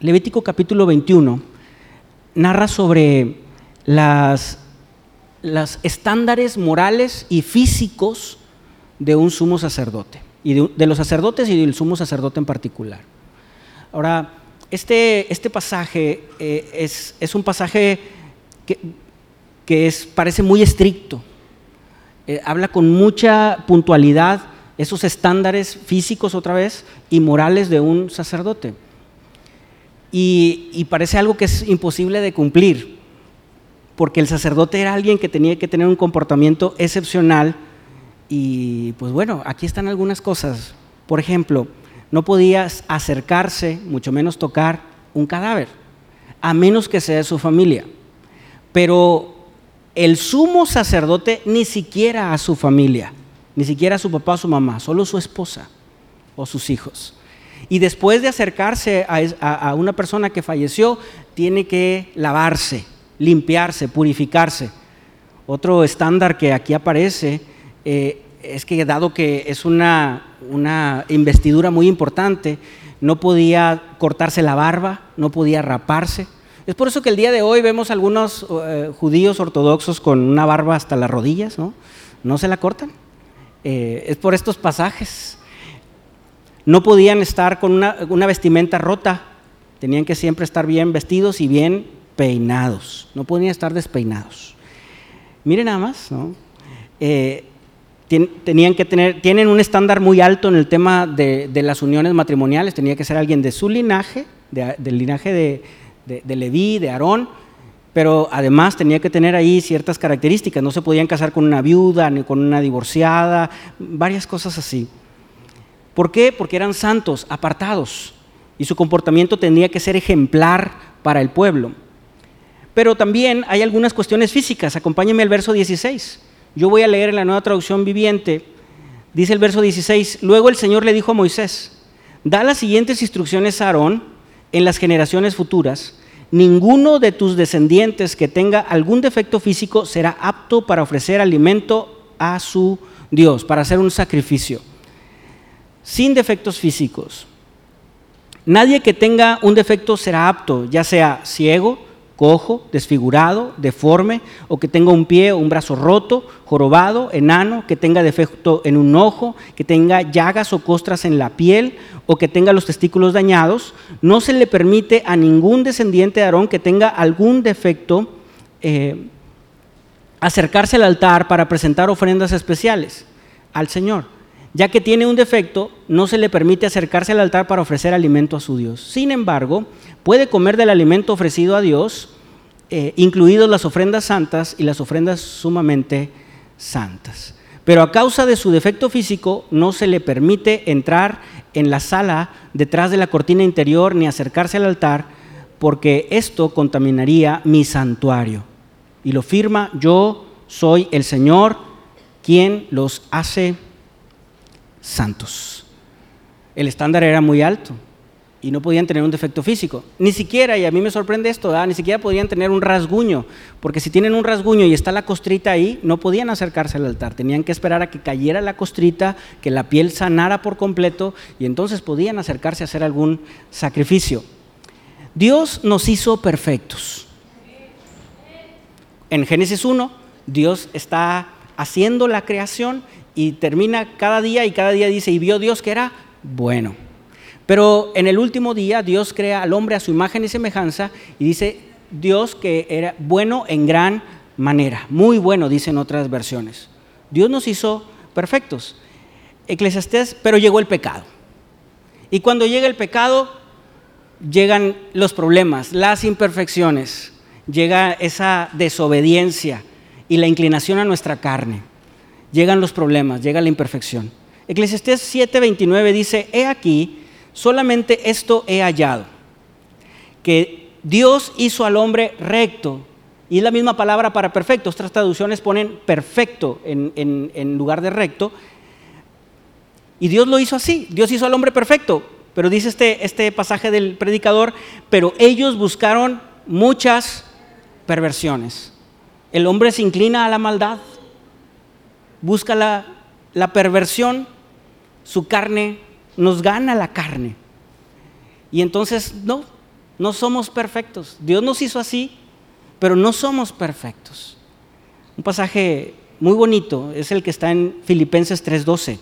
Levítico capítulo 21 narra sobre las, estándares morales y físicos de un sumo sacerdote, y de, los sacerdotes y del sumo sacerdote en particular. Ahora, este, este pasaje eh, es, es, un pasaje que, que es, parece muy estricto, eh, habla con mucha puntualidad esos estándares físicos otra vez y morales de un sacerdote. Y, parece algo que es imposible de cumplir, porque el sacerdote era alguien que tenía que tener un comportamiento excepcional y pues bueno, aquí están algunas cosas. Por ejemplo, no podías acercarse, mucho menos tocar un cadáver, a menos que sea de su familia. Pero el sumo sacerdote ni siquiera a su familia, ni siquiera a su papá o su mamá, solo su esposa o sus hijos. Y después de acercarse a, una persona que falleció, tiene que lavarse, limpiarse, purificarse. Otro estándar que aquí aparece eh, es que dado que es una, investidura muy importante, no podía cortarse la barba, no podía raparse, es por eso que el día de hoy vemos algunos eh, judíos ortodoxos con una barba hasta las rodillas, ¿no? No se la cortan. Eh, es por estos pasajes. No podían estar con una, vestimenta rota, tenían que siempre estar bien vestidos y bien peinados, no podían estar despeinados. Miren nada más, ¿no? Eh, tenían que tener, tienen un estándar muy alto en el tema de, las uniones matrimoniales, tenía que ser alguien de su linaje, del linaje de, de, Leví, de Aarón, pero además tenía que tener ahí ciertas características, no se podían casar con una viuda ni con una divorciada, varias cosas así. ¿Por qué? Porque eran santos, apartados, y su comportamiento tenía que ser ejemplar para el pueblo. Pero también hay algunas cuestiones físicas, acompáñenme al verso 16. Yo voy a leer en la nueva traducción viviente, dice el verso 16, luego el Señor le dijo a Moisés, da las siguientes instrucciones a Aarón, en las generaciones futuras, ninguno de tus descendientes que tenga algún defecto físico será apto para ofrecer alimento a su Dios, para hacer un sacrificio. Sin defectos físicos. Nadie que tenga un defecto será apto, ya sea ciego, cojo, desfigurado, deforme, o que tenga un pie o un brazo roto, jorobado, enano, que tenga defecto en un ojo, que tenga llagas o costras en la piel, o que tenga los testículos dañados, no se le permite a ningún descendiente de Aarón que tenga algún defecto eh, acercarse al altar para presentar ofrendas especiales al Señor. Ya que tiene un defecto, no se le permite acercarse al altar para ofrecer alimento a su Dios. Sin embargo, puede comer del alimento ofrecido a Dios, eh, incluidos las ofrendas santas y las ofrendas sumamente santas. Pero a causa de su defecto físico no se le permite entrar en la sala detrás de la cortina interior ni acercarse al altar, porque esto contaminaría mi santuario. Y lo firma, yo soy el Señor quien los hace santos. El estándar era muy alto y no podían tener un defecto físico. Ni siquiera, y a mí me sorprende esto, ni siquiera podían tener un rasguño, porque si tienen un rasguño y está la costrita ahí, no podían acercarse al altar, tenían que esperar a que cayera la costrita, que la piel sanara por completo, y entonces podían acercarse a hacer algún sacrificio. Dios nos hizo perfectos. En Génesis 1, Dios está haciendo la creación y termina cada día y cada día dice, y vio Dios que era bueno. Pero en el último día Dios crea al hombre a su imagen y semejanza y dice Dios que era bueno en gran manera, muy bueno, dicen otras versiones. Dios nos hizo perfectos. Eclesiastés, pero llegó el pecado. Y cuando llega el pecado, llegan los problemas, las imperfecciones, llega esa desobediencia y la inclinación a nuestra carne. Llegan los problemas, llega la imperfección. Eclesiastés 7:29 dice, he aquí, solamente esto he hallado, que Dios hizo al hombre recto, y es la misma palabra para perfecto, otras traducciones ponen perfecto en, lugar de recto, y Dios lo hizo así, Dios hizo al hombre perfecto, pero dice este, este pasaje del predicador, pero ellos buscaron muchas perversiones. El hombre se inclina a la maldad, busca la, perversión, su carne nos gana la carne. Y entonces, no, No somos perfectos. Dios nos hizo así, pero no somos perfectos. Un pasaje muy bonito es el que está en Filipenses 3:12.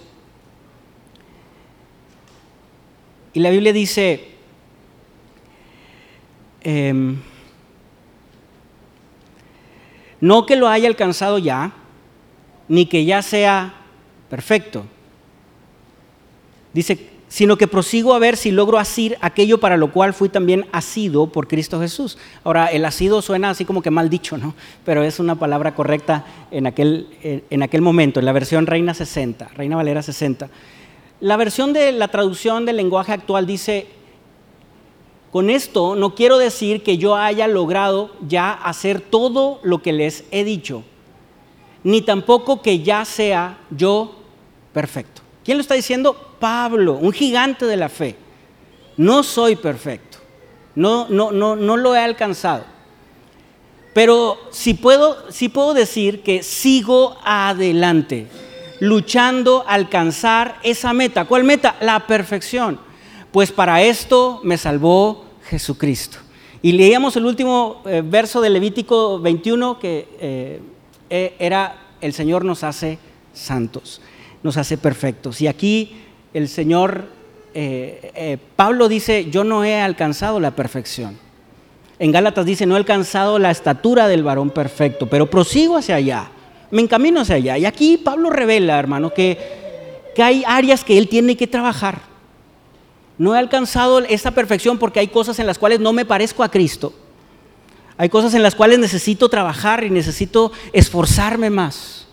Y la Biblia dice, em, no que lo haya alcanzado ya, ni que ya sea perfecto. Dice, sino que prosigo a ver si logro asir aquello para lo cual fui también asido por Cristo Jesús. Ahora, el asido suena así como que mal dicho, ¿no? Pero es una palabra correcta en aquel, en aquel momento, en la versión Reina 60, Reina Valera 60. La versión de la traducción del lenguaje actual dice, con esto no quiero decir que yo haya logrado ya hacer todo lo que les he dicho, ni tampoco que ya sea yo perfecto. ¿Quién lo está diciendo? Pablo, un gigante de la fe. No soy perfecto. No, no, no, no lo he alcanzado. Pero sí puedo, puedo decir que sigo adelante, luchando a alcanzar esa meta. ¿Cuál meta? La perfección. Pues para esto me salvó Jesucristo. Y leíamos el último eh, verso de Levítico 21 que eh, era, el Señor nos hace santos nos hace perfectos. Y aquí el Señor, eh, eh, Pablo dice, yo no he alcanzado la perfección. En Gálatas dice, no he alcanzado la estatura del varón perfecto, pero prosigo hacia allá, me encamino hacia allá. Y aquí Pablo revela, hermano, que, que hay áreas que él tiene que trabajar. No he alcanzado esa perfección porque hay cosas en las cuales no me parezco a Cristo. Hay cosas en las cuales necesito trabajar y necesito esforzarme más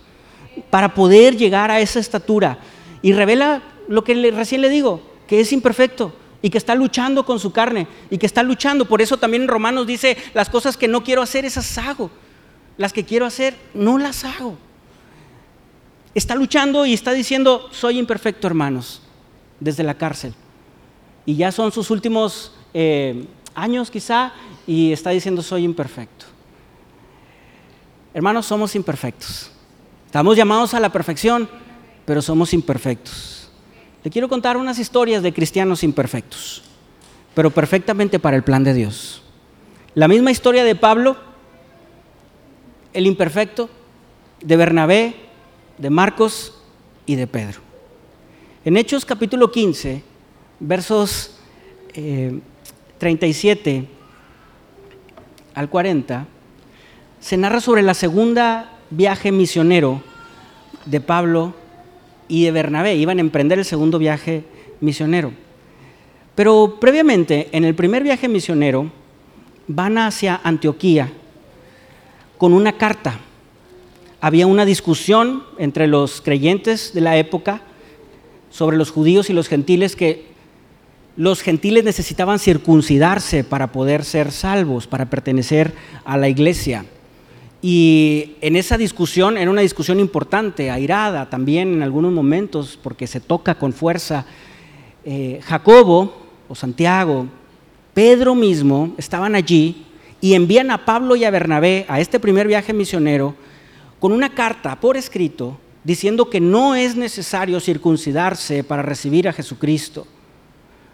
para poder llegar a esa estatura. Y revela lo que recién le digo, que es imperfecto y que está luchando con su carne y que está luchando. Por eso también en Romanos dice, las cosas que no quiero hacer, esas hago. Las que quiero hacer, no las hago. Está luchando y está diciendo, soy imperfecto, hermanos, desde la cárcel. Y ya son sus últimos eh, años quizá y está diciendo, soy imperfecto. Hermanos, somos imperfectos. Estamos llamados a la perfección, pero somos imperfectos. Le quiero contar unas historias de cristianos imperfectos, pero perfectamente para el plan de Dios. La misma historia de Pablo, el imperfecto, de Bernabé, de Marcos y de Pedro. En Hechos capítulo 15, versos 37 eh, al 40, se narra sobre la segunda viaje misionero de Pablo y de Bernabé. Iban a emprender el segundo viaje misionero. Pero previamente, en el primer viaje misionero, van hacia Antioquía con una carta. Había una discusión entre los creyentes de la época sobre los judíos y los gentiles que los gentiles necesitaban circuncidarse para poder ser salvos, para pertenecer a la iglesia. Y en esa discusión, era una discusión importante, airada también en algunos momentos, porque se toca con fuerza, eh, Jacobo o Santiago, Pedro mismo estaban allí y envían a Pablo y a Bernabé a este primer viaje misionero con una carta por escrito diciendo que no es necesario circuncidarse para recibir a Jesucristo.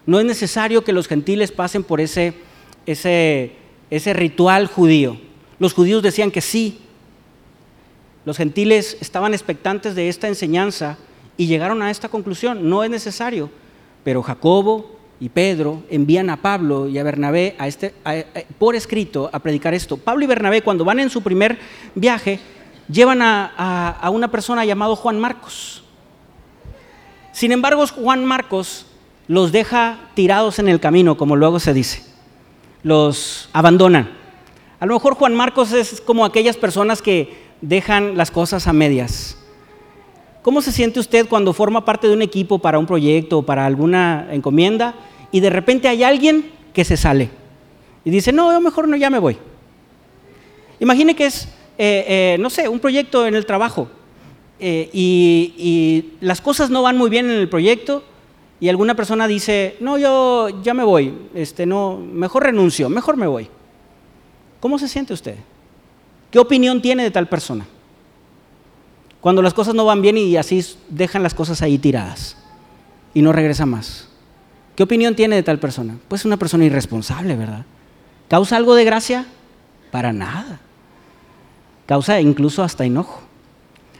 No es necesario que los gentiles pasen por ese, ese, ese ritual judío. Los judíos decían que sí. Los gentiles estaban expectantes de esta enseñanza y llegaron a esta conclusión. No es necesario. Pero Jacobo y Pedro envían a Pablo y a Bernabé a este, por escrito a predicar esto. Pablo y Bernabé cuando van en su primer viaje llevan a, a una persona llamado Juan Marcos. Sin embargo, Juan Marcos los deja tirados en el camino, como luego se dice. Los abandonan. A lo mejor Juan Marcos es como aquellas personas que dejan las cosas a medias. ¿Cómo se siente usted cuando forma parte de un equipo para un proyecto o para alguna encomienda y de repente hay alguien que se sale y dice, no, yo mejor no, ya me voy? Imagine que es, eh, eh, no sé, un proyecto en el trabajo eh, y, y, las cosas no van muy bien en el proyecto y alguna persona dice, no, yo ya me voy, este, no, mejor renuncio, mejor me voy. ¿Cómo se siente usted? ¿Qué opinión tiene de tal persona? Cuando las cosas no van bien y así dejan las cosas ahí tiradas y no regresa más. ¿Qué opinión tiene de tal persona? Pues una persona irresponsable, ¿verdad? ¿Causa algo de gracia? Para nada. Causa incluso hasta enojo.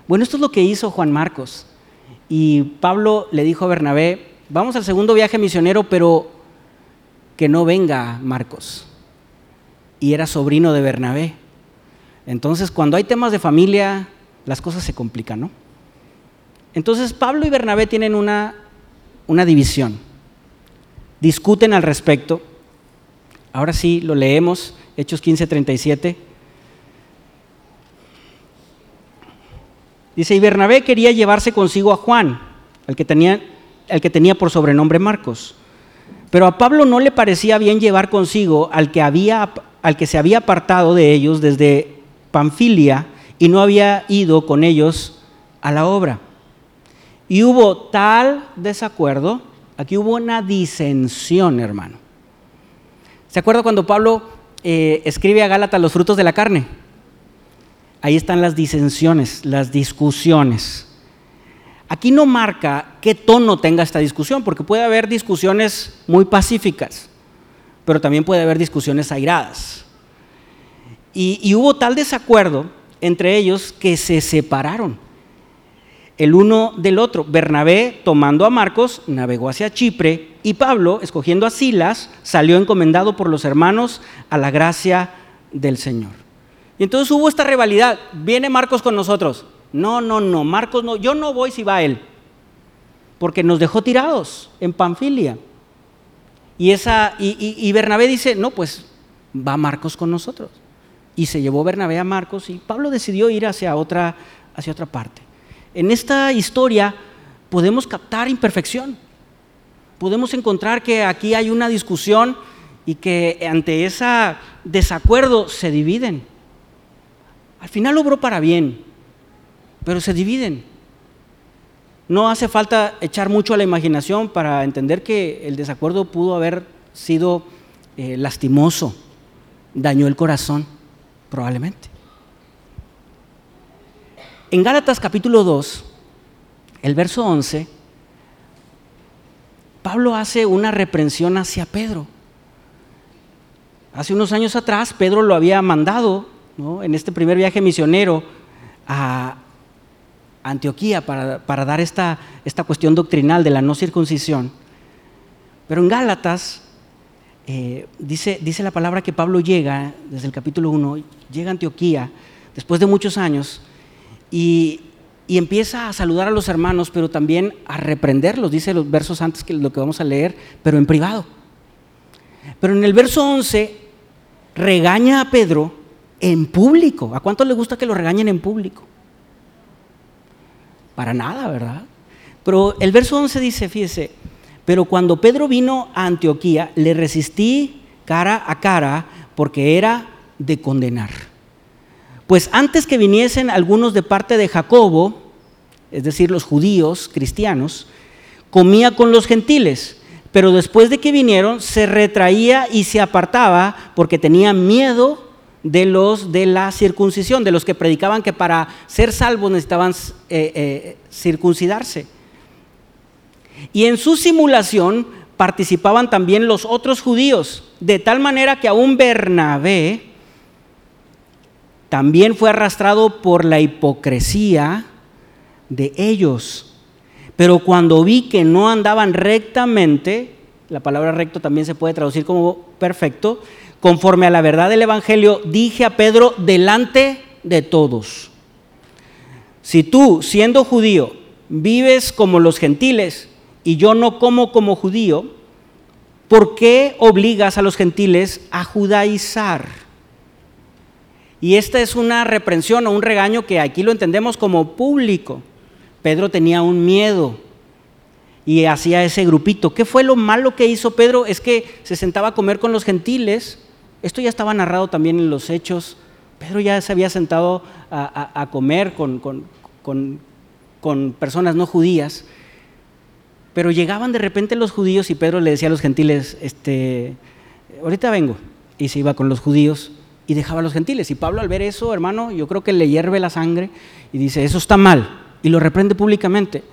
Bueno, esto es lo que hizo Juan Marcos. Y Pablo le dijo a Bernabé, vamos al segundo viaje misionero, pero que no venga Marcos. Y era sobrino de Bernabé. Entonces, cuando hay temas de familia, las cosas se complican, ¿no? Entonces, Pablo y Bernabé tienen una, una división. Discuten al respecto. Ahora sí, lo leemos, Hechos 15, 37. Dice, y Bernabé quería llevarse consigo a Juan, el que tenía, el que tenía por sobrenombre Marcos. Pero a Pablo no le parecía bien llevar consigo al que, había, al que se había apartado de ellos desde Panfilia y no había ido con ellos a la obra. Y hubo tal desacuerdo, aquí hubo una disensión, hermano. ¿Se acuerda cuando Pablo eh, escribe a Gálatas los frutos de la carne? ahí están las disensiones, las discusiones. Aquí no marca qué tono tenga esta discusión, porque puede haber discusiones muy pacíficas, pero también puede haber discusiones airadas. Y, hubo tal desacuerdo entre ellos que se separaron el uno del otro. Bernabé, tomando a Marcos, navegó hacia Chipre y Pablo, escogiendo a Silas, salió encomendado por los hermanos a la gracia del Señor. Y entonces hubo esta rivalidad. Viene Marcos con nosotros. No, no, no, Marcos no. Yo no voy si va él. Porque nos dejó tirados en Panfilia. Y, esa, y, Bernabé dice, no, pues va Marcos con nosotros. Y se llevó Bernabé a Marcos y Pablo decidió ir hacia otra, hacia otra parte. En esta historia podemos captar imperfección. Podemos encontrar que aquí hay una discusión y que ante ese desacuerdo se dividen. Al final obró para bien, pero se dividen. No hace falta echar mucho a la imaginación para entender que el desacuerdo pudo haber sido eh, lastimoso, dañó el corazón, probablemente. En Gálatas capítulo 2, el verso 11, Pablo hace una reprensión hacia Pedro. Hace unos años atrás, Pedro lo había mandado en este primer viaje misionero a Antioquía para, dar esta, esta, cuestión doctrinal de la no circuncisión. Pero en Gálatas eh, dice, dice la palabra que Pablo llega, desde el capítulo 1, llega a Antioquía después de muchos años y, y, empieza a saludar a los hermanos, pero también a reprenderlos, dice los versos antes que lo que vamos a leer, pero en privado. Pero en el verso 11 regaña a Pedro en público. ¿A cuánto le gusta que lo regañen en público? Para nada, ¿verdad? Pero el verso 11 dice, fíjese, pero cuando Pedro vino a Antioquía, le resistí cara a cara porque era de condenar. Pues antes que viniesen algunos de parte de Jacobo, es decir, los judíos cristianos, comía con los gentiles, pero después de que vinieron se retraía y se apartaba porque tenía miedo de los de la circuncisión, de los que predicaban que para ser salvos necesitaban eh, eh, circuncidarse. Y en su simulación participaban también los otros judíos, de tal manera que aún Bernabé también fue arrastrado por la hipocresía de ellos. Pero cuando vi que no andaban rectamente, la palabra recto también se puede traducir como perfecto, conforme a la verdad del Evangelio, dije a Pedro delante de todos, si tú, siendo judío, vives como los gentiles y yo no como como judío, ¿por qué obligas a los gentiles a judaizar? Y esta es una reprensión o un regaño que aquí lo entendemos como público. Pedro tenía un miedo y hacía ese grupito. ¿Qué fue lo malo que hizo Pedro? Es que se sentaba a comer con los gentiles esto ya estaba narrado también en los hechos. Pedro ya se había sentado a, comer con, con, personas no judías, pero llegaban de repente los judíos y Pedro le decía a los gentiles, este, ahorita vengo, y se iba con los judíos y dejaba a los gentiles. Y Pablo al ver eso, hermano, yo creo que le hierve la sangre y dice, eso está mal, y lo reprende públicamente.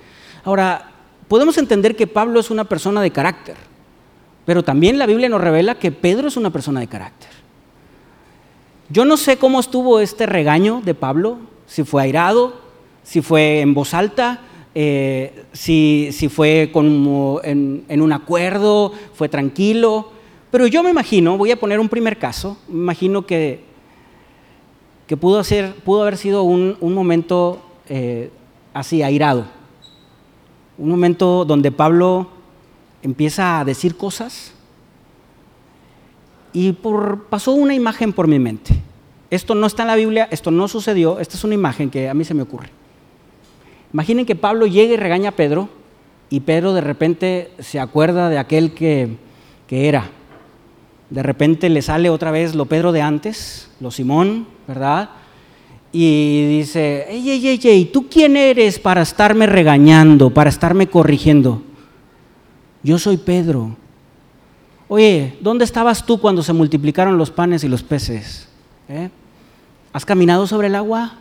Ahora, podemos entender que Pablo es una persona de carácter pero también la Biblia nos revela que Pedro es una persona de carácter. Yo no sé cómo estuvo este regaño de Pablo, si fue airado, si fue en voz alta, eh, si, fue como en, un acuerdo, fue tranquilo. Pero yo me imagino, voy a poner un primer caso, me imagino que, que pudo, pudo haber sido un, momento eh, así, airado. Un momento donde Pablo empieza a decir cosas y por, pasó una imagen por mi mente. Esto no está en la Biblia, esto no sucedió, esta es una imagen que a mí se me ocurre. Imaginen que Pablo llega y regaña a Pedro y Pedro de repente se acuerda de aquel que, que era. De repente le sale otra vez lo Pedro de antes, lo Simón, ¿verdad? Y dice, ey, ey, ey, ey, ¿tú quién eres para estarme regañando, para estarme corrigiendo? Yo soy Pedro. Oye, ¿dónde estabas tú cuando se multiplicaron los panes y los peces? ¿Eh? ¿Has caminado sobre el agua?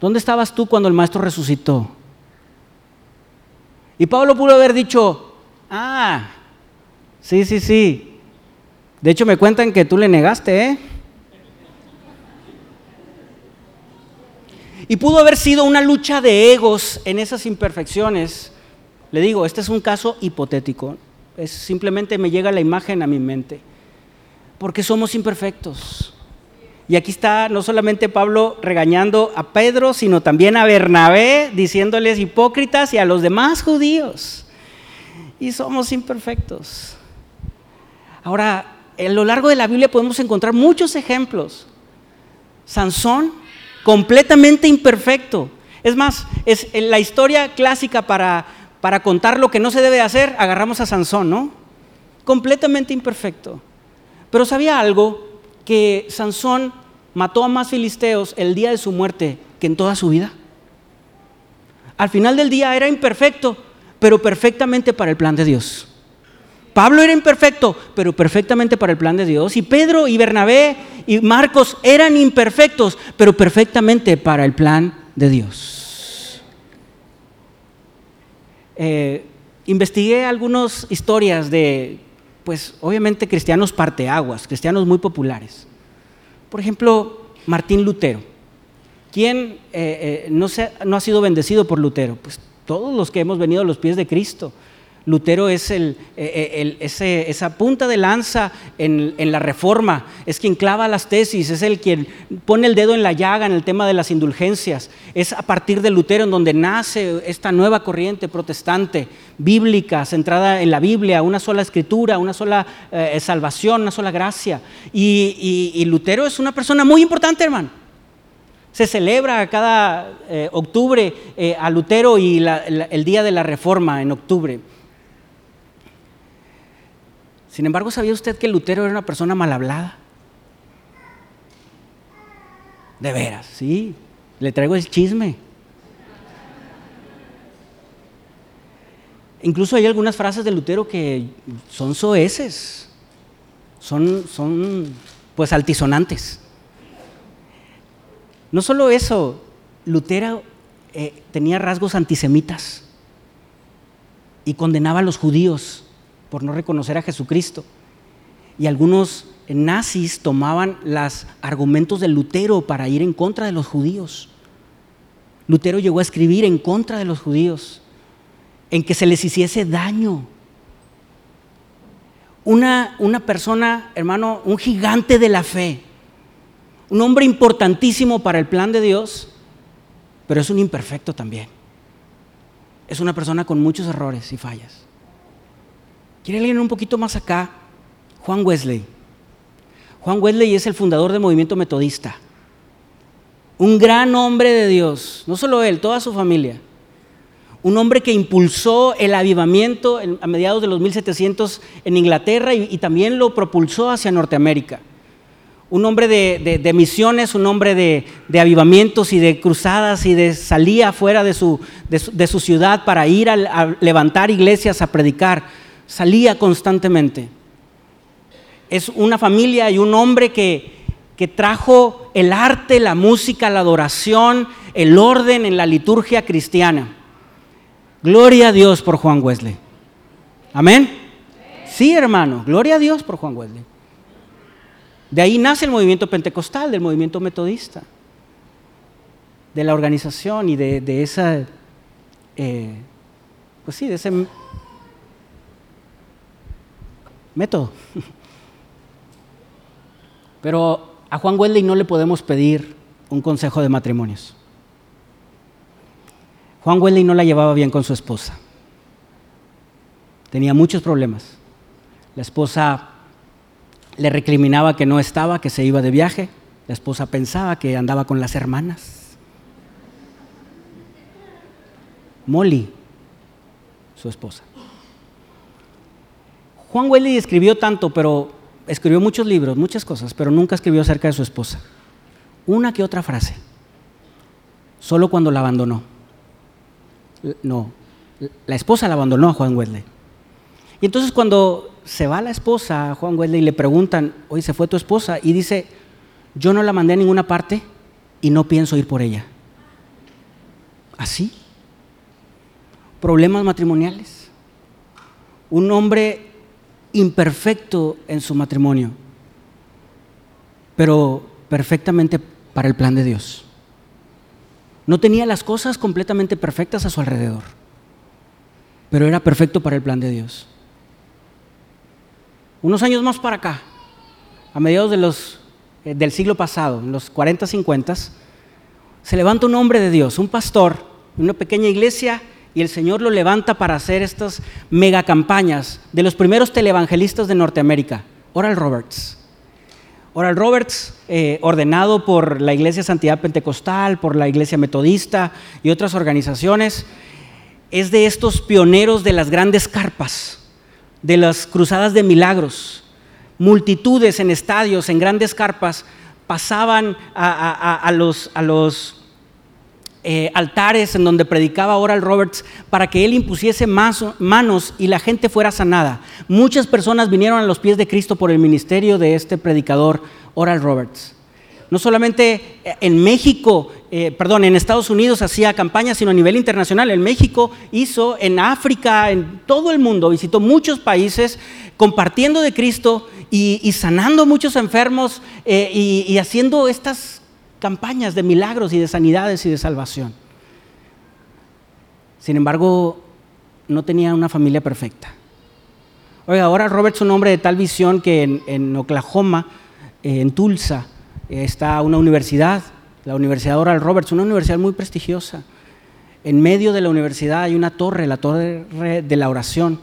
¿Dónde estabas tú cuando el maestro resucitó? Y Pablo pudo haber dicho, ah, sí, sí, sí. De hecho me cuentan que tú le negaste, ¿eh? Y pudo haber sido una lucha de egos en esas imperfecciones. Le digo, este es un caso hipotético. Es simplemente me llega la imagen a mi mente. Porque somos imperfectos. Y aquí está no solamente Pablo regañando a Pedro, sino también a Bernabé, diciéndoles hipócritas y a los demás judíos. Y somos imperfectos. Ahora, a lo largo de la Biblia podemos encontrar muchos ejemplos. Sansón, completamente imperfecto. Es más, es la historia clásica para, para contar lo que no se debe hacer, agarramos a Sansón, ¿no? Completamente imperfecto. Pero sabía algo, que Sansón mató a más filisteos el día de su muerte que en toda su vida. Al final del día era imperfecto, pero perfectamente para el plan de Dios. Pablo era imperfecto, pero perfectamente para el plan de Dios. Y Pedro y Bernabé y Marcos eran imperfectos, pero perfectamente para el plan de Dios. Eh, investigué algunas historias de, pues obviamente cristianos parteaguas, cristianos muy populares. Por ejemplo, Martín Lutero. ¿Quién eh, eh, no, no ha sido bendecido por Lutero? Pues todos los que hemos venido a los pies de Cristo. Lutero es el, eh, esa punta de lanza en, la reforma, es quien clava las tesis, es el quien pone el dedo en la llaga en el tema de las indulgencias. Es a partir de Lutero en donde nace esta nueva corriente protestante, bíblica, centrada en la Biblia, una sola escritura, una sola eh, salvación, una sola gracia. Y, Lutero es una persona muy importante, hermano. Se celebra cada eh, octubre eh, a Lutero y el día de la Reforma en octubre. Sin embargo, ¿sabía usted que Lutero era una persona mal hablada? De veras, sí. Le traigo el chisme. Incluso hay algunas frases de Lutero que son soeces, son, son pues altisonantes. No solo eso, Lutero eh, tenía rasgos antisemitas y condenaba a los judíos por no reconocer a Jesucristo. Y algunos nazis tomaban los argumentos de Lutero para ir en contra de los judíos. Lutero llegó a escribir en contra de los judíos en que se les hiciese daño. Una, una persona, hermano, un gigante de la fe, un hombre importantísimo para el plan de Dios, pero es un imperfecto también. Es una persona con muchos errores y fallas. ¿Quiere alguien un poquito más acá? Juan Wesley. Juan Wesley es el fundador del movimiento metodista. Un gran hombre de Dios, no solo él, toda su familia un hombre que impulsó el avivamiento a mediados de los 1700 en Inglaterra y, también lo propulsó hacia Norteamérica. Un hombre de, misiones, un hombre de, avivamientos y de cruzadas y de salía fuera de su, ciudad para ir a, levantar iglesias, a predicar. Salía constantemente. Es una familia y un hombre que, que trajo el arte, la música, la adoración, el orden en la liturgia cristiana. Gloria a Dios por Juan Wesley. Amén. Sí, hermano, gloria a Dios por Juan Wesley. De ahí nace el movimiento pentecostal, del movimiento metodista, de la organización y de, esa, eh, pues sí, de ese método. Pero a Juan Wesley no le podemos pedir un consejo de matrimonios. Juan Wesley no la llevaba bien con su esposa. Tenía muchos problemas. La esposa le recriminaba que no estaba, que se iba de viaje. La esposa pensaba que andaba con las hermanas. Molly, su esposa. Juan Wesley escribió tanto, pero escribió muchos libros, muchas cosas, pero nunca escribió acerca de su esposa. Una que otra frase. Solo cuando la abandonó. No, la esposa la abandonó a Juan Wesley. Y entonces cuando se va la esposa a Juan Wesley y le preguntan, oye, se fue tu esposa, y dice, yo no la mandé a ninguna parte y no pienso ir por ella. ¿Así? Problemas matrimoniales. Un hombre imperfecto en su matrimonio, pero perfectamente para el plan de Dios. No tenía las cosas completamente perfectas a su alrededor, pero era perfecto para el plan de Dios. Unos años más para acá, a mediados de los, eh, del siglo pasado, en los 40, 50, se levanta un hombre de Dios, un pastor, una pequeña iglesia, y el Señor lo levanta para hacer estas mega campañas de los primeros televangelistas de Norteamérica, Oral Roberts. Oral Roberts, eh, ordenado por la Iglesia Santidad Pentecostal, por la Iglesia Metodista y otras organizaciones, es de estos pioneros de las grandes carpas, de las cruzadas de milagros. Multitudes en estadios, en grandes carpas, pasaban a, los, a los eh, altares en donde predicaba Oral Roberts para que él impusiese manos y la gente fuera sanada. Muchas personas vinieron a los pies de Cristo por el ministerio de este predicador Oral Roberts. No solamente eh, en México, eh, perdón, en Estados Unidos hacía campañas, sino a nivel internacional. En México hizo, en África, en todo el mundo, visitó muchos países compartiendo de Cristo y, sanando muchos enfermos y haciendo estas campañas de milagros y de sanidades y de salvación. Sin embargo, no tenía una familia perfecta. Oiga, ahora Robert es un hombre de tal visión que en, Oklahoma, eh, en Tulsa, está una universidad, la Universidad Oral Roberts, una universidad muy prestigiosa. En medio de la universidad hay una torre, la torre de la oración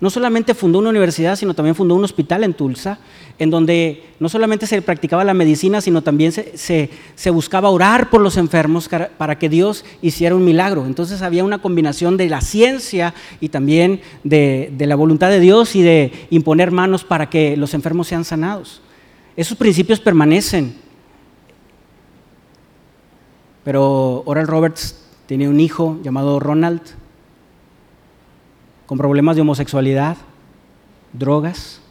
no solamente fundó una universidad, sino también fundó un hospital en Tulsa, en donde no solamente se practicaba la medicina, sino también se, buscaba orar por los enfermos para que Dios hiciera un milagro. Entonces había una combinación de la ciencia y también de, de la voluntad de Dios y de imponer manos para que los enfermos sean sanados. Esos principios permanecen. Pero Oral Roberts tenía un hijo llamado Ronald, con problemas de homosexualidad, drogas,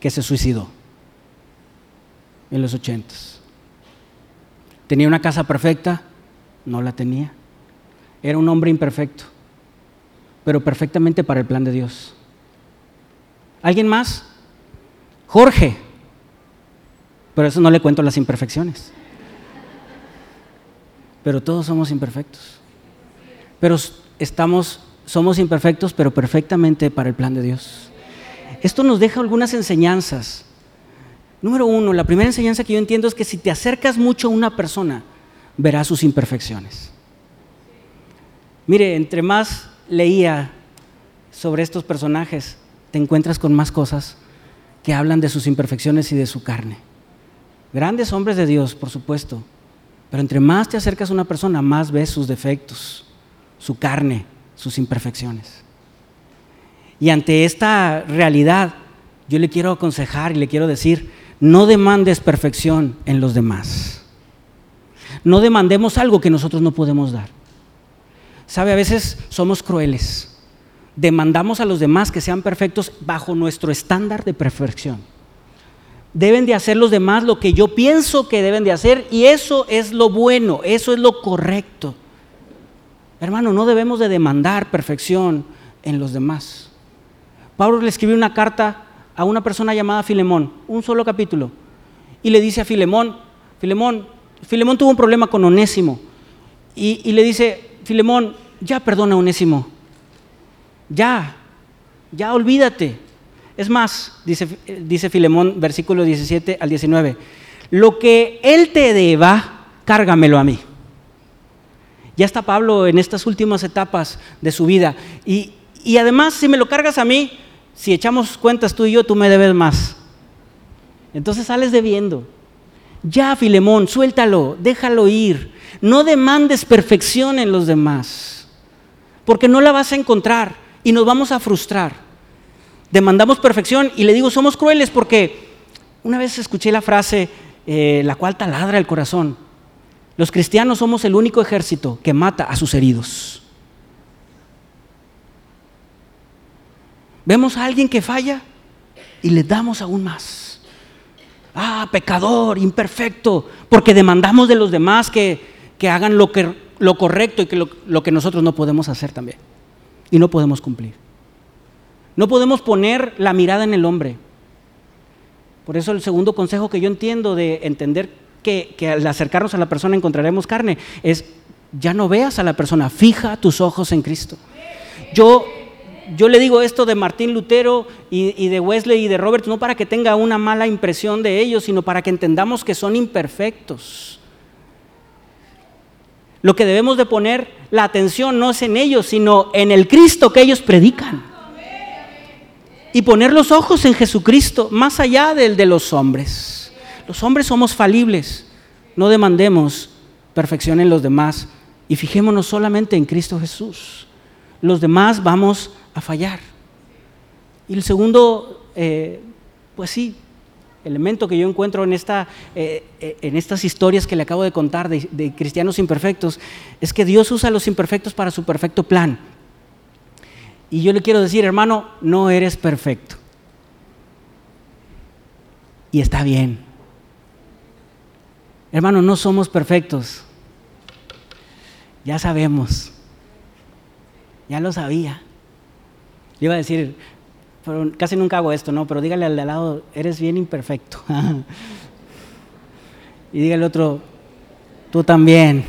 que se suicidó en los ochentas. ¿Tenía una casa perfecta? No la tenía. Era un hombre imperfecto, pero perfectamente para el plan de Dios. ¿Alguien más? Jorge. Pero eso no le cuento las imperfecciones. Pero todos somos imperfectos. Pero estamos somos imperfectos, pero perfectamente para el plan de Dios. Esto nos deja algunas enseñanzas. Número uno, la primera enseñanza que yo entiendo es que si te acercas mucho a una persona, verás sus imperfecciones. Mire, entre más leía sobre estos personajes, te encuentras con más cosas que hablan de sus imperfecciones y de su carne. Grandes hombres de Dios, por supuesto, pero entre más te acercas a una persona, más ves sus defectos, su carne, sus imperfecciones. Y ante esta realidad, yo le quiero aconsejar y le quiero decir, no demandes perfección en los demás. No demandemos algo que nosotros no podemos dar. Sabe, a veces somos crueles. Demandamos a los demás que sean perfectos bajo nuestro estándar de perfección. Deben de hacer los demás lo que yo pienso que deben de hacer y eso es lo bueno, eso es lo correcto. Hermano, no debemos de demandar perfección en los demás. Pablo le escribió una carta a una persona llamada Filemón, un solo capítulo, y le dice a Filemón, Filemón, Filemón tuvo un problema con Onésimo, y, le dice, Filemón, ya perdona a Onésimo, ya, ya olvídate. Es más, dice, dice Filemón, versículo 17 al 19, lo que él te deba, cárgamelo a mí. Ya está Pablo en estas últimas etapas de su vida. Y, y además, si me lo cargas a mí, si echamos cuentas tú y yo, tú me debes más. Entonces sales debiendo. Ya, Filemón, suéltalo, déjalo ir. No demandes perfección en los demás, porque no la vas a encontrar y nos vamos a frustrar. Demandamos perfección y le digo, somos crueles porque una vez escuché la frase, eh, la cual taladra el corazón. Los cristianos somos el único ejército que mata a sus heridos. Vemos a alguien que falla y le damos aún más. Ah, pecador, imperfecto, porque demandamos de los demás que, hagan lo, que, lo correcto y que lo, lo que nosotros no podemos hacer también. Y no podemos cumplir. No podemos poner la mirada en el hombre. Por eso el segundo consejo que yo entiendo de entender que, al acercarnos a la persona encontraremos carne es ya no veas a la persona, fija tus ojos en Cristo. Yo yo le digo esto de Martín Lutero y, de Wesley y de Robert, no para que tenga una mala impresión de ellos, sino para que entendamos que son imperfectos. Lo que debemos de poner la atención no es en ellos, sino en el Cristo que ellos predican. Y poner los ojos en Jesucristo, más allá del de los hombres. Los hombres somos falibles, no demandemos perfección en los demás y fijémonos solamente en Cristo Jesús. Los demás vamos a fallar. Y el segundo, eh, pues sí, elemento que yo encuentro en, esta, eh, eh, en estas historias que le acabo de contar de, de, cristianos imperfectos, es que Dios usa a los imperfectos para su perfecto plan. Y yo le quiero decir, hermano, no eres perfecto. Y está bien. Hermano, no somos perfectos. Ya sabemos. Ya lo sabía iba a decir, pero casi nunca hago esto, ¿no? Pero dígale al de al lado, eres bien imperfecto. y dígale al otro, tú también.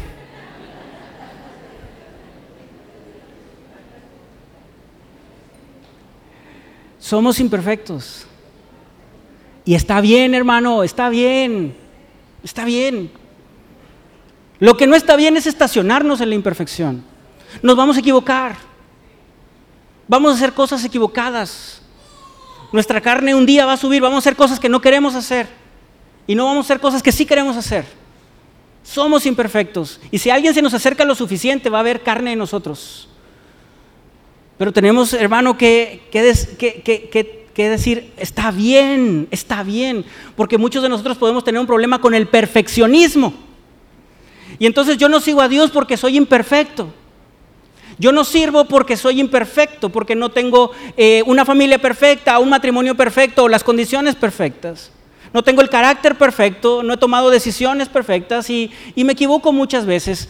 Somos imperfectos. Y está bien, hermano, está bien. Está bien. Lo que no está bien es estacionarnos en la imperfección. Nos vamos a equivocar. Vamos a hacer cosas equivocadas. Nuestra carne un día va a subir, vamos a hacer cosas que no queremos hacer. Y no vamos a hacer cosas que sí queremos hacer. Somos imperfectos. Y si alguien se nos acerca lo suficiente, va a haber carne en nosotros. Pero tenemos, hermano, que, que, decir, está bien, está bien. Porque muchos de nosotros podemos tener un problema con el perfeccionismo. Y entonces yo no sigo a Dios porque soy imperfecto. Yo no sirvo porque soy imperfecto, porque no tengo eh, una familia perfecta, un matrimonio perfecto las condiciones perfectas. No tengo el carácter perfecto, no he tomado decisiones perfectas y, me equivoco muchas veces.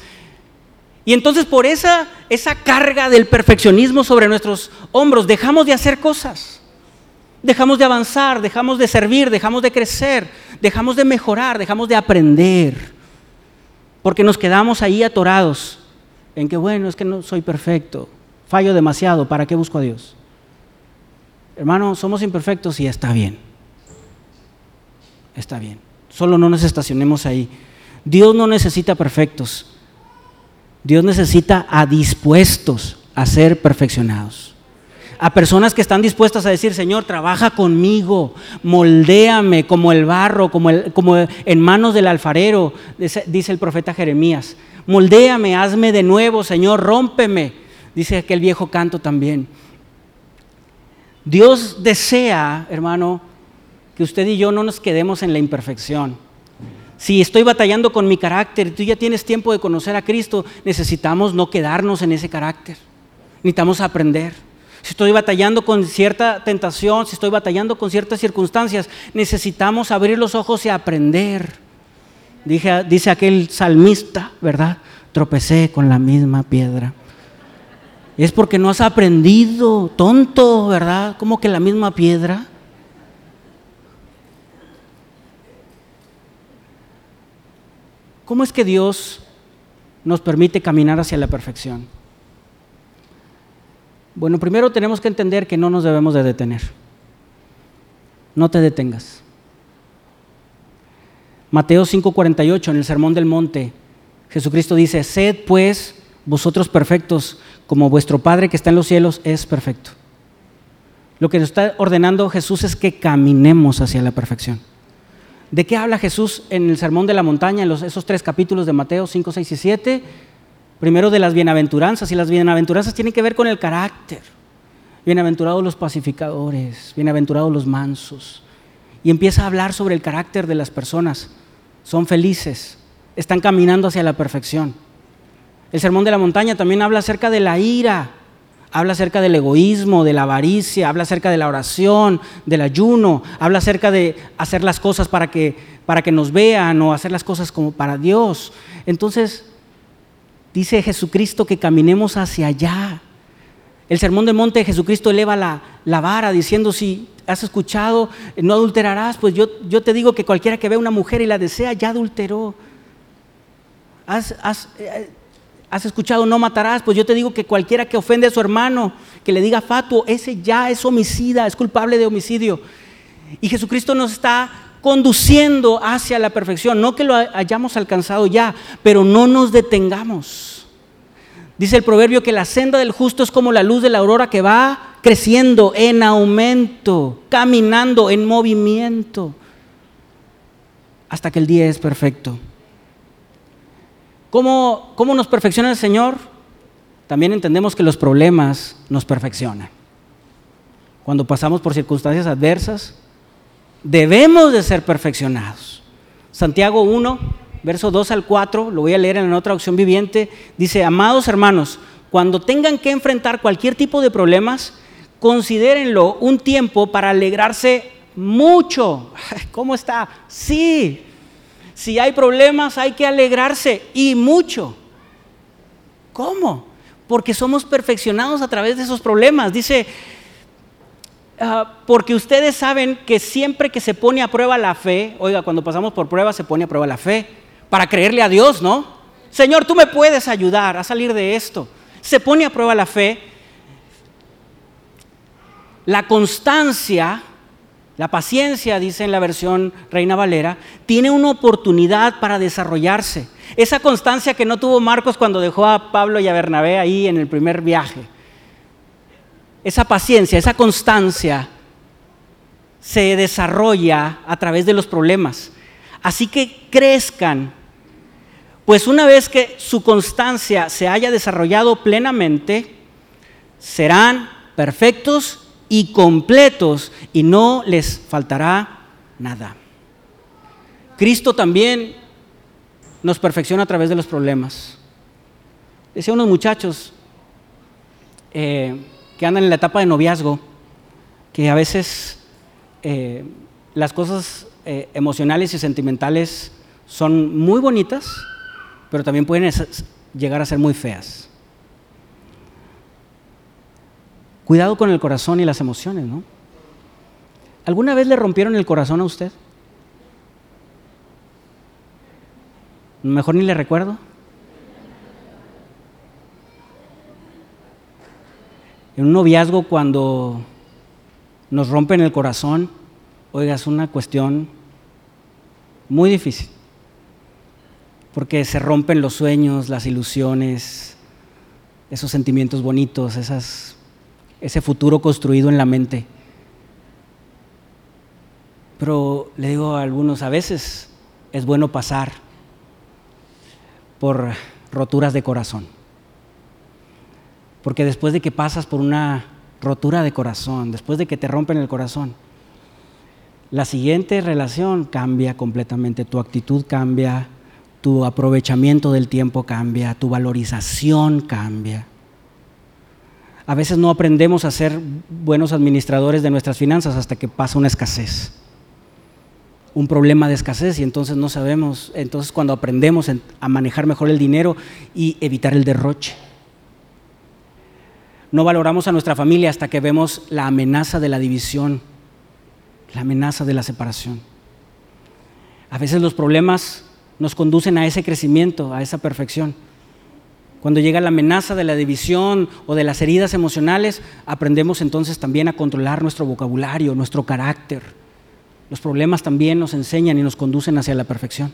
Y entonces por esa, esa carga del perfeccionismo sobre nuestros hombros dejamos de hacer cosas. Dejamos de avanzar, dejamos de servir, dejamos de crecer, dejamos de mejorar, dejamos de aprender. Porque nos quedamos ahí atorados en que, bueno, es que no soy perfecto, fallo demasiado, ¿para qué busco a Dios? Hermano, somos imperfectos y está bien. Está bien. Solo no nos estacionemos ahí. Dios no necesita perfectos. Dios necesita a dispuestos a ser perfeccionados. A personas que están dispuestas a decir, Señor, trabaja conmigo, moldéame como el barro, como, como en manos del alfarero, dice el profeta Jeremías moldéame, hazme de nuevo, Señor, rómpeme, dice aquel viejo canto también. Dios desea, hermano, que usted y yo no nos quedemos en la imperfección. Si estoy batallando con mi carácter, tú ya tienes tiempo de conocer a Cristo, necesitamos no quedarnos en ese carácter. Necesitamos aprender si estoy batallando con cierta tentación, si estoy batallando con ciertas circunstancias, necesitamos abrir los ojos y aprender. Dije, dice aquel salmista, ¿verdad? Tropecé con la misma piedra. Es porque no has aprendido, tonto, ¿verdad? Como que la misma piedra. ¿Cómo es que Dios nos permite caminar hacia la perfección? Bueno, primero tenemos que entender que no nos debemos de detener. No te detengas. Mateo 5:48 en el Sermón del Monte, Jesucristo dice, sed pues vosotros perfectos como vuestro Padre que está en los cielos es perfecto. Lo que nos está ordenando Jesús es que caminemos hacia la perfección. ¿De qué habla Jesús en el Sermón de la Montaña, en esos tres capítulos de Mateo 5, 6 y 7? Primero de las bienaventuranzas, y las bienaventuranzas tienen que ver con el carácter. Bienaventurados los pacificadores, bienaventurados los mansos. Y empieza a hablar sobre el carácter de las personas. Son felices, están caminando hacia la perfección. El Sermón de la Montaña también habla acerca de la ira, habla acerca del egoísmo, de la avaricia, habla acerca de la oración, del ayuno, habla acerca de hacer las cosas para que, para que nos vean o hacer las cosas como para Dios. Entonces, dice Jesucristo que caminemos hacia allá. El sermón de monte de Jesucristo eleva la, la vara diciendo, si has escuchado, no adulterarás, pues yo, yo te digo que cualquiera que ve a una mujer y la desea, ya adulteró. Has, has, eh, has, escuchado, no matarás, pues yo te digo que cualquiera que ofende a su hermano, que le diga fatuo, ese ya es homicida, es culpable de homicidio. Y Jesucristo nos está conduciendo hacia la perfección, no que lo hayamos alcanzado ya, pero no nos detengamos. Dice el proverbio que la senda del justo es como la luz de la aurora que va creciendo en aumento, caminando en movimiento, hasta que el día es perfecto. ¿Cómo, cómo nos perfecciona el Señor? También entendemos que los problemas nos perfeccionan. Cuando pasamos por circunstancias adversas, debemos de ser perfeccionados. Santiago 1, verso 2 al 4, lo voy a leer en otra opción viviente, dice, amados hermanos, cuando tengan que enfrentar cualquier tipo de problemas, considérenlo un tiempo para alegrarse mucho. ¿Cómo está? Sí, si hay problemas hay que alegrarse y mucho. ¿Cómo? Porque somos perfeccionados a través de esos problemas. Dice, ah, porque ustedes saben que siempre que se pone a prueba la fe, oiga, cuando pasamos por pruebas se pone a prueba la fe, para creerle a Dios, ¿no? Señor, tú me puedes ayudar a salir de esto. Se pone a prueba la fe. La constancia, la paciencia, dice en la versión Reina Valera, tiene una oportunidad para desarrollarse. Esa constancia que no tuvo Marcos cuando dejó a Pablo y a Bernabé ahí en el primer viaje. Esa paciencia, esa constancia se desarrolla a través de los problemas. Así que crezcan, pues una vez que su constancia se haya desarrollado plenamente, serán perfectos y completos y no les faltará nada. Cristo también nos perfecciona a través de los problemas. Decía unos muchachos eh, que andan en la etapa de noviazgo, que a veces eh, las cosas eh, emocionales y sentimentales son muy bonitas, pero también pueden llegar a ser muy feas. Cuidado con el corazón y las emociones, ¿no? ¿Alguna vez le rompieron el corazón a usted? Mejor ni le recuerdo. En un noviazgo cuando nos rompen el corazón, oiga, es una cuestión muy difícil, porque se rompen los sueños, las ilusiones, esos sentimientos bonitos, ese futuro construido en la mente. Pero le digo a algunos, a veces es bueno pasar por roturas de corazón. Porque después de que pasas por una rotura de corazón, después de que te rompen el corazón, la siguiente relación cambia completamente, tu actitud cambia, tu aprovechamiento del tiempo cambia, tu valorización cambia. A veces no aprendemos a ser buenos administradores de nuestras finanzas hasta que pasa una escasez, un problema de escasez y entonces no sabemos, entonces cuando aprendemos a manejar mejor el dinero y evitar el derroche. No valoramos a nuestra familia hasta que vemos la amenaza de la división la amenaza de la separación. A veces los problemas nos conducen a ese crecimiento, a esa perfección. Cuando llega la amenaza de la división o de las heridas emocionales, aprendemos entonces también a controlar nuestro vocabulario, nuestro carácter. Los problemas también nos enseñan y nos conducen hacia la perfección.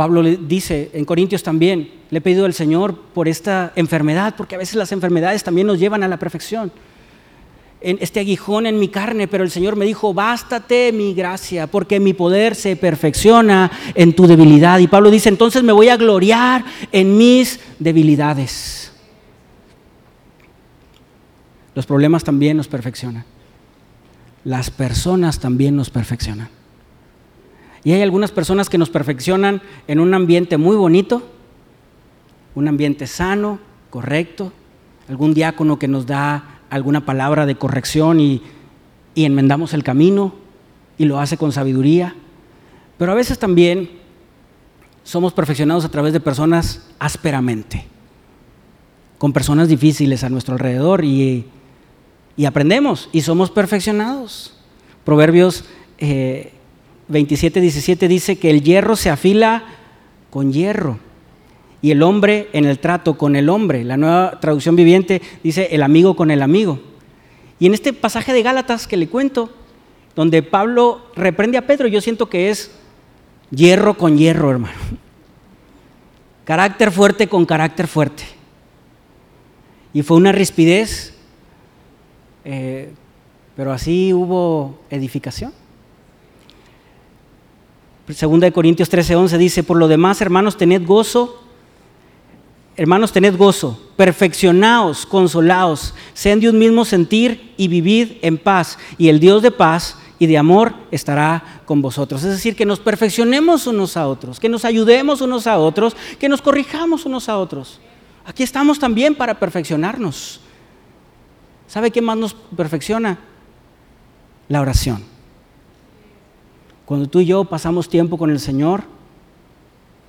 Pablo le dice en Corintios también, le he pedido al Señor por esta enfermedad, porque a veces las enfermedades también nos llevan a la perfección. En este aguijón en mi carne, pero el Señor me dijo, bástate mi gracia, porque mi poder se perfecciona en tu debilidad. Y Pablo dice, entonces me voy a gloriar en mis debilidades. Los problemas también nos perfeccionan. Las personas también nos perfeccionan. Y hay algunas personas que nos perfeccionan en un ambiente muy bonito, un ambiente sano, correcto, algún diácono que nos da alguna palabra de corrección y, enmendamos el camino y lo hace con sabiduría. Pero a veces también somos perfeccionados a través de personas ásperamente, con personas difíciles a nuestro alrededor y, aprendemos y somos perfeccionados. Proverbios eh, 27, 17 dice que el hierro se afila con hierro y el hombre en el trato con el hombre. La nueva traducción viviente dice el amigo con el amigo. Y en este pasaje de Gálatas que le cuento, donde Pablo reprende a Pedro, yo siento que es hierro con hierro, hermano. Carácter fuerte con carácter fuerte. Y fue una rispidez, eh, pero así hubo edificación. Segunda de Corintios 13:11 dice, por lo demás, hermanos, tened gozo, hermanos, tened gozo, perfeccionaos, consolaos, sean de un mismo sentir y vivid en paz. Y el Dios de paz y de amor estará con vosotros. Es decir, que nos perfeccionemos unos a otros, que nos ayudemos unos a otros, que nos corrijamos unos a otros. Aquí estamos también para perfeccionarnos. ¿Sabe qué más nos perfecciona? La oración. Cuando tú y yo pasamos tiempo con el Señor,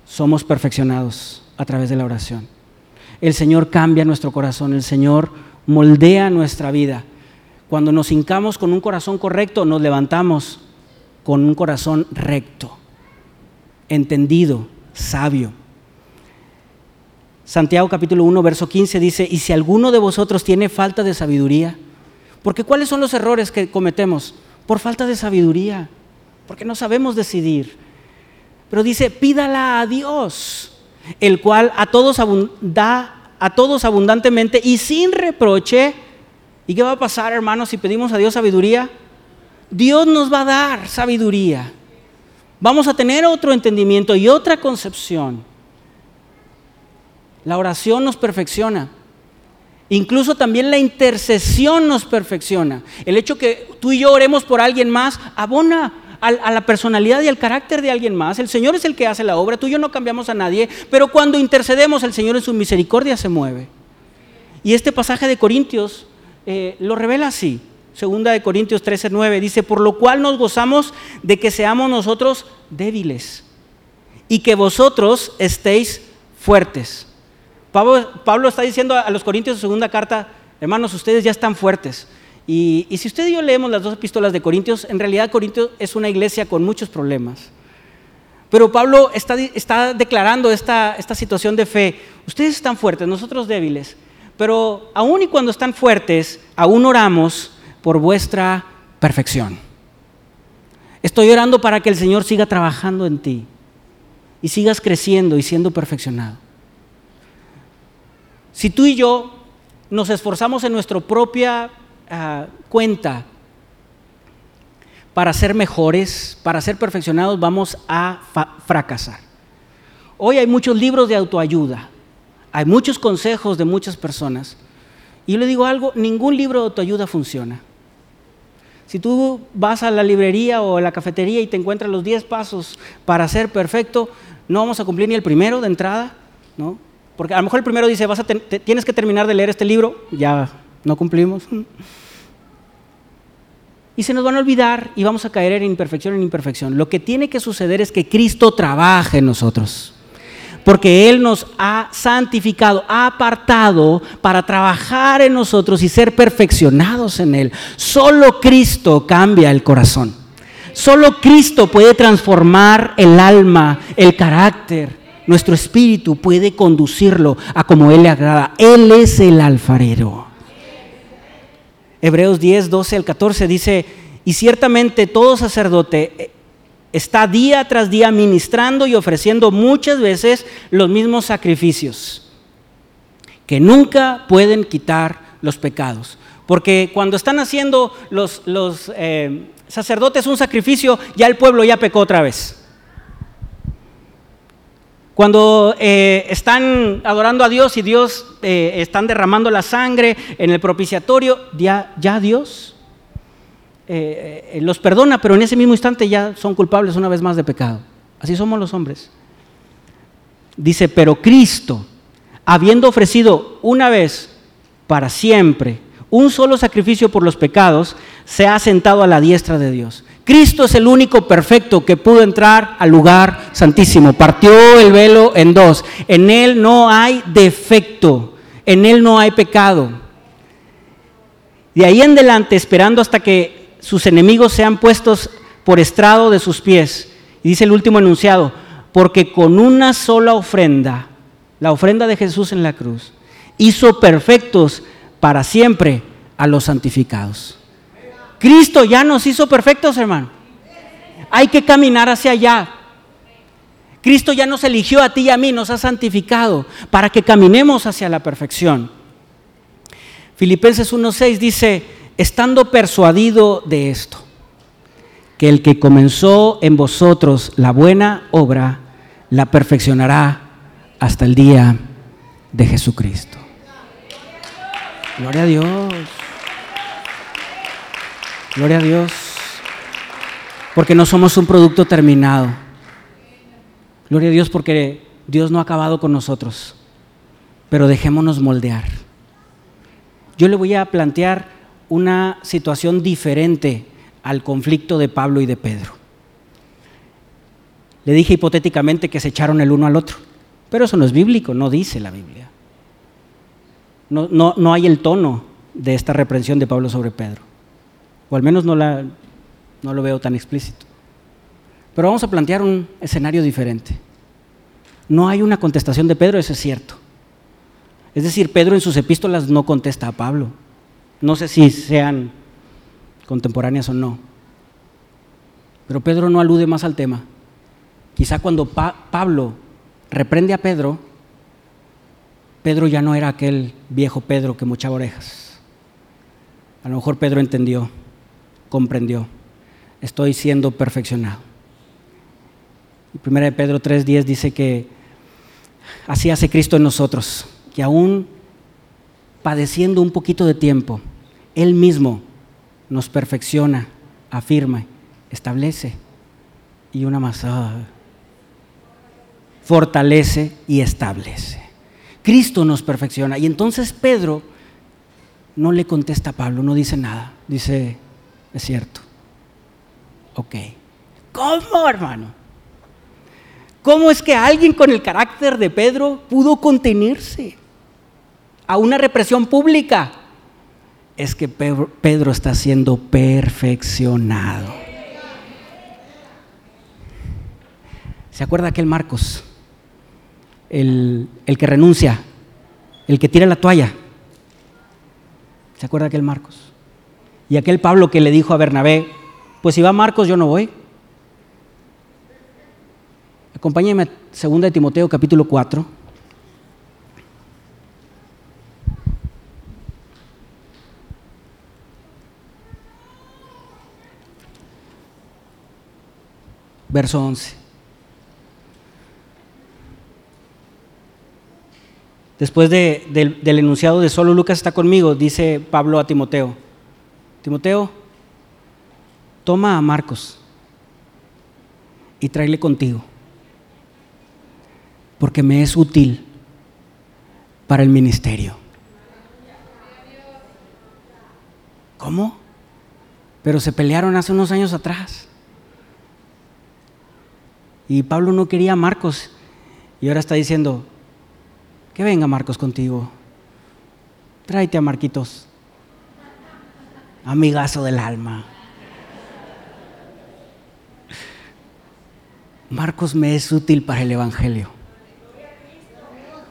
somos perfeccionados a través de la oración. El Señor cambia nuestro corazón, el Señor moldea nuestra vida. Cuando nos hincamos con un corazón correcto, nos levantamos con un corazón recto, entendido, sabio. Santiago capítulo 1, verso 15 dice, y si alguno de vosotros tiene falta de sabiduría, porque ¿cuáles son los errores que cometemos? Por falta de sabiduría porque no sabemos decidir. Pero dice, pídala a Dios, el cual a todos da a todos abundantemente y sin reproche. ¿Y qué va a pasar, hermanos, si pedimos a Dios sabiduría? Dios nos va a dar sabiduría. Vamos a tener otro entendimiento y otra concepción. La oración nos perfecciona. Incluso también la intercesión nos perfecciona. El hecho que tú y yo oremos por alguien más abona a la personalidad y al carácter de alguien más. El Señor es el que hace la obra, tú y yo no cambiamos a nadie, pero cuando intercedemos el Señor en su misericordia se mueve. Y este pasaje de Corintios eh, lo revela así. Segunda de Corintios 13, 9 dice, por lo cual nos gozamos de que seamos nosotros débiles y que vosotros estéis fuertes. Pablo, Pablo está diciendo a los Corintios en segunda carta, hermanos, ustedes ya están fuertes. Y, si usted y yo leemos las dos epístolas de Corintios, en realidad Corintios es una iglesia con muchos problemas. Pero Pablo está, declarando esta, situación de fe. Ustedes están fuertes, nosotros débiles. Pero aún y cuando están fuertes, aún oramos por vuestra perfección. Estoy orando para que el Señor siga trabajando en ti y sigas creciendo y siendo perfeccionado. Si tú y yo nos esforzamos en nuestra propia cuenta para ser mejores, para ser perfeccionados, vamos a fracasar. Hoy hay muchos libros de autoayuda, hay muchos consejos de muchas personas. Y yo le digo algo, ningún libro de autoayuda funciona. Si tú vas a la librería o a la cafetería y te encuentras los 10 pasos para ser perfecto, no vamos a cumplir ni el primero de entrada, ¿no? Porque a lo mejor el primero dice, vas a tienes que terminar de leer este libro, ya no cumplimos. Y se nos van a olvidar y vamos a caer en imperfección en imperfección. Lo que tiene que suceder es que Cristo trabaje en nosotros. Porque Él nos ha santificado, ha apartado para trabajar en nosotros y ser perfeccionados en Él. Solo Cristo cambia el corazón. solo Cristo puede transformar el alma, el carácter. Nuestro espíritu puede conducirlo a como Él le agrada. Él es el alfarero. Hebreos 10, 12 al 14 dice, y ciertamente todo sacerdote eh, está día tras día ministrando y ofreciendo muchas veces los mismos sacrificios, que nunca pueden quitar los pecados. Porque cuando están haciendo los, eh, sacerdotes un sacrificio, ya el pueblo ya pecó otra vez. Cuando eh, están adorando a Dios y Dios eh, están derramando la sangre en el propiciatorio, ya, ya Dios los perdona, pero en ese mismo instante ya son culpables una vez más de pecado. Así somos los hombres. Dice, pero Cristo, habiendo ofrecido una vez para siempre un solo sacrificio por los pecados, se ha sentado a la diestra de Dios. Cristo es el único perfecto que pudo entrar al lugar santísimo. Partió el velo en dos. En Él no hay defecto. En Él no hay pecado. De ahí en adelante, esperando hasta que sus enemigos sean puestos por estrado de sus pies. Y dice el último enunciado, porque con una sola ofrenda, la ofrenda de Jesús en la cruz, hizo perfectos para siempre a los santificados. Cristo ya nos hizo perfectos, hermano. Hay que caminar hacia allá. Cristo ya nos eligió a ti y a mí, nos ha santificado para que caminemos hacia la perfección. Filipenses 1.6 dice, estando persuadido de esto, que el que comenzó en vosotros la buena obra, la perfeccionará hasta el día de Jesucristo. Gloria a Dios. Gloria a Dios. Porque no somos un producto terminado. Gloria a Dios porque Dios no ha acabado con nosotros. Pero dejémonos moldear. Yo le voy a plantear una situación diferente al conflicto de Pablo y de Pedro. Le dije hipotéticamente que se echaron el uno al otro, pero eso no es bíblico, no dice la Biblia no, hay el tono de esta reprensión de Pablo sobre Pedro. O al menos no, la, no lo veo tan explícito. Pero vamos a plantear un escenario diferente. No hay una contestación de Pedro, eso es cierto. Es decir, Pedro en sus epístolas no contesta a Pablo. No sé si sean contemporáneas o no. Pero Pedro no alude más al tema. Quizá cuando Pablo reprende a Pedro, Pedro ya no era aquel viejo Pedro que muchaba orejas. A lo mejor Pedro entendió, comprendió. Estoy siendo perfeccionado. Primera Pedro 3:10 dice que así hace Cristo en nosotros, que aún padeciendo un poquito de tiempo, Él mismo nos perfecciona, afirma, establece y una más, ah, fortalece y establece. Cristo nos perfecciona. Y entonces Pedro no le contesta a Pablo, no dice nada. Dice, es cierto. Ok. ¿Cómo, hermano? ¿Cómo es que alguien con el carácter de Pedro pudo contenerse a una represión pública? Es que Pedro está siendo perfeccionado. ¿Se acuerda aquel Marcos? el, que renuncia, el que tira la toalla. ¿Se acuerda aquel Marcos? Y aquel Pablo que le dijo a Bernabé, pues si va Marcos yo no voy. Acompáñeme a 2 de Timoteo capítulo 4. Verso 11. Después del enunciado de solo Lucas está conmigo, dice Pablo a Timoteo, Timoteo, toma a Marcos y tráele contigo, porque me es útil para el ministerio. ¿Cómo? Pero se pelearon hace unos años atrás. Y Pablo no quería a Marcos y ahora está diciendo, que venga Marcos contigo. Tráete a Marquitos. Amigazo del alma. Marcos me es útil para el Evangelio.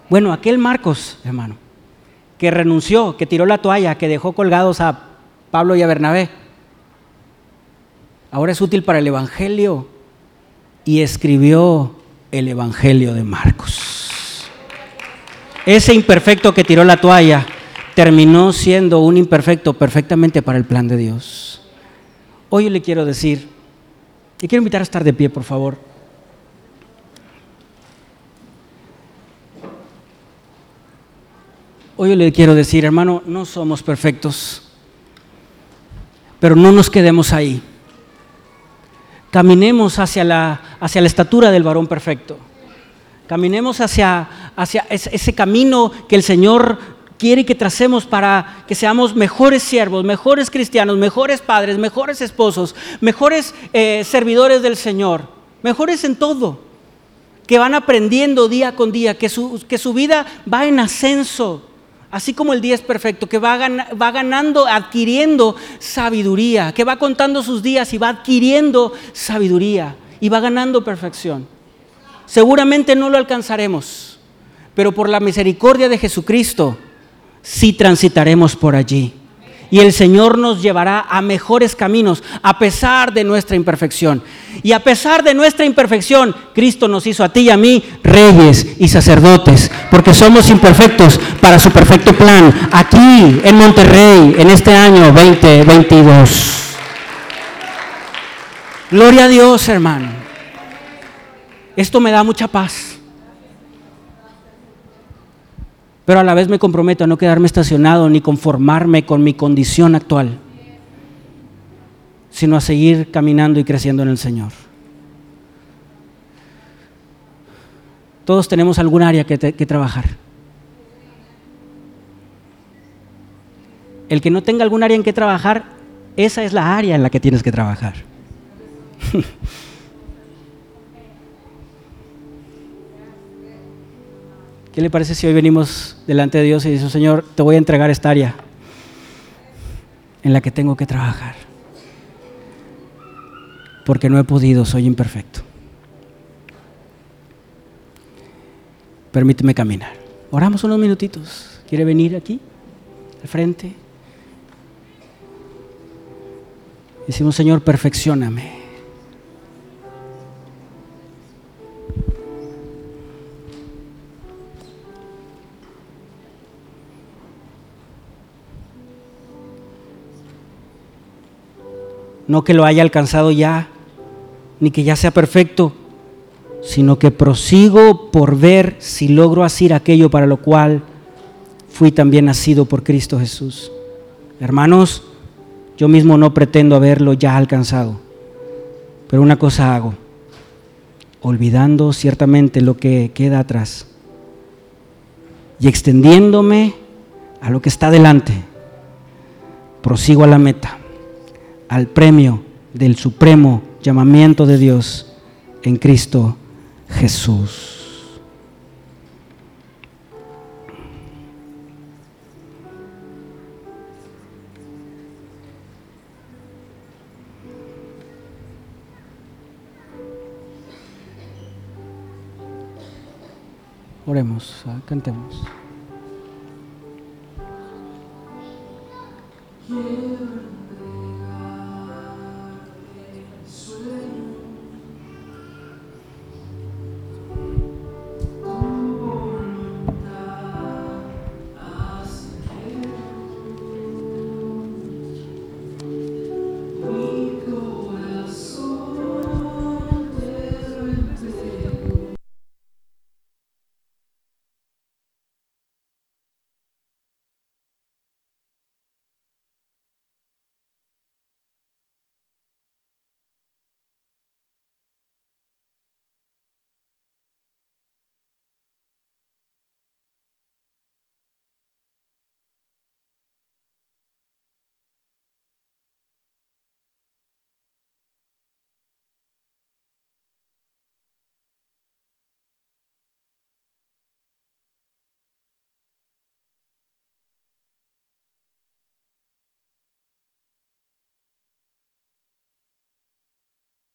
Bueno, aquel Marcos, hermano, que renunció, que tiró la toalla, que dejó colgados a Pablo y a Bernabé, ahora es útil para el Evangelio y escribió el Evangelio de Marcos. Ese imperfecto que tiró la toalla terminó siendo un imperfecto perfectamente para el plan de Dios. Hoy le quiero decir, y quiero invitar a estar de pie, por favor. Hoy le quiero decir, hermano, no somos perfectos, pero no nos quedemos ahí. Caminemos hacia la, hacia la estatura del varón perfecto. Caminemos hacia, hacia ese camino que el Señor quiere que tracemos para que seamos mejores siervos, mejores cristianos, mejores padres, mejores esposos, mejores eh, servidores del Señor, mejores en todo, que van aprendiendo día con día, que su, que su vida va en ascenso, así como el día es perfecto, que va, va ganando, adquiriendo sabiduría, que va contando sus días y va adquiriendo sabiduría y va ganando perfección. Seguramente no lo alcanzaremos, pero por la misericordia de Jesucristo, si transitaremos por allí. Y el Señor nos llevará a mejores caminos a pesar de nuestra imperfección. Y a pesar de nuestra imperfección, Cristo nos hizo a ti y a mí reyes y sacerdotes, porque somos imperfectos para su perfecto plan, aquí en Monterrey, en este año 2022. Gloria a Dios, hermano. Esto me da mucha paz. Pero a la vez me comprometo a no quedarme estacionado ni conformarme con mi condición actual, sino a seguir caminando y creciendo en el Señor. Todos tenemos algún área que, que trabajar. El que no tenga algún área en que trabajar, esa es la área en la que tienes que trabajar. ¿Qué le parece si hoy venimos delante de Dios y dice, Señor, te voy a entregar esta área en la que tengo que trabajar? Porque no he podido, soy imperfecto. Permíteme caminar. Oramos unos minutitos. ¿Quiere venir aquí, al frente? Decimos, Señor, perfeccioname. No que lo haya alcanzado ya, ni que ya sea perfecto, sino que prosigo por ver si logro hacer aquello para lo cual fui también nacido por Cristo Jesús. Hermanos, yo mismo no pretendo haberlo ya alcanzado, pero una cosa hago, olvidando ciertamente lo que queda atrás y extendiéndome a lo que está delante, prosigo a la meta al premio del supremo llamamiento de Dios en Cristo Jesús. Oremos, ah, cantemos.